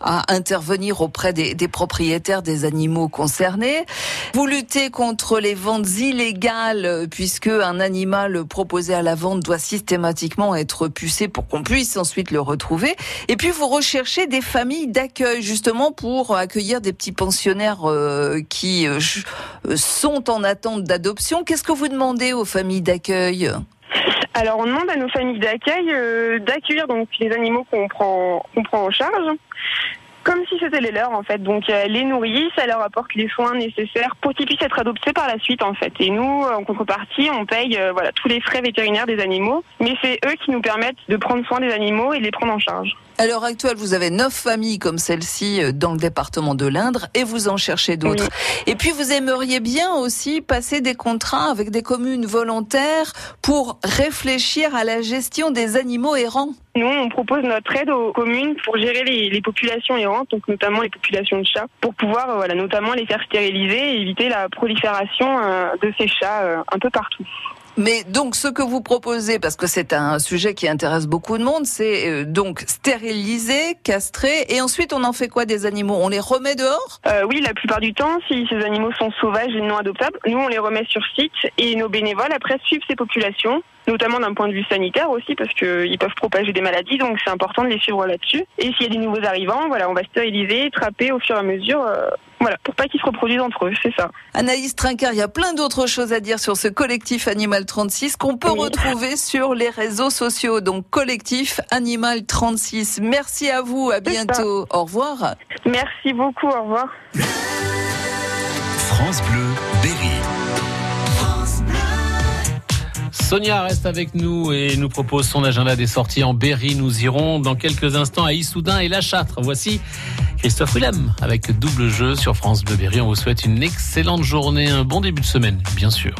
à intervenir auprès des, propriétaires des animaux concernés. Vous luttez contre les ventes illégales puisque un animal proposé à la vente doit systématiquement être pucé pour qu'on puisse ensuite le retrouver. Et puis vous recherchez des familles d'accueil justement pour accueillir des petits pensionnaires euh, qui euh, sont en attente d'adoption. Qu'est-ce que vous demandez aux familles d'accueil? Alors on demande à nos familles d'accueil euh, d'accueillir donc les animaux qu'on prend, qu'on prend en charge comme si c'était les leurs en fait. Donc euh, les nourrit, ça leur apporte les soins nécessaires pour qu'ils puissent être adoptés par la suite en fait. Et nous, en contrepartie, on paye euh, voilà tous les frais vétérinaires des animaux, mais c'est eux qui nous permettent de prendre soin des animaux et de les prendre en charge. À l'heure actuelle, vous avez neuf familles comme celle-ci euh, dans le département de l'Indre et vous en cherchez d'autres. Et puis vous aimeriez bien aussi passer des contrats avec des communes volontaires pour réfléchir à la gestion des animaux errants. Nous, on propose notre aide aux communes pour gérer les, populations errantes, donc notamment les populations de chats, pour pouvoir, euh, voilà, notamment les faire stériliser et éviter la prolifération euh, de ces chats un peu partout. Mais donc ce que vous proposez, parce que c'est un sujet qui intéresse beaucoup de monde, c'est euh, donc stériliser, castrer, et ensuite on en fait quoi des animaux? On les remet dehors? Euh, Oui, la plupart du temps, si ces animaux sont sauvages et non adoptables, nous on les remet sur site et nos bénévoles après suivent ces populations notamment d'un point de vue sanitaire aussi, parce qu'ils peuvent propager des maladies, donc c'est important de les suivre là-dessus. Et s'il y a des nouveaux arrivants, voilà, on va stériliser, trapper au fur et à mesure. Euh, voilà, pour pas qu'ils se reproduisent entre eux, c'est ça. Anaïs Trinquer, il y a plein d'autres choses à dire sur ce collectif Animal 36 qu'on peut retrouver sur les réseaux sociaux. Donc collectif Animal 36. Merci à vous, à bientôt. Au revoir. Merci beaucoup, au revoir. France Bleu, Berry. Sonia reste avec nous et nous propose son agenda des sorties en Berry. Nous irons dans quelques instants à Issoudun et La Châtre. Voici Christophe Willem avec double jeu sur France Bleu Berry. On vous souhaite une excellente journée, un bon début de semaine, bien sûr.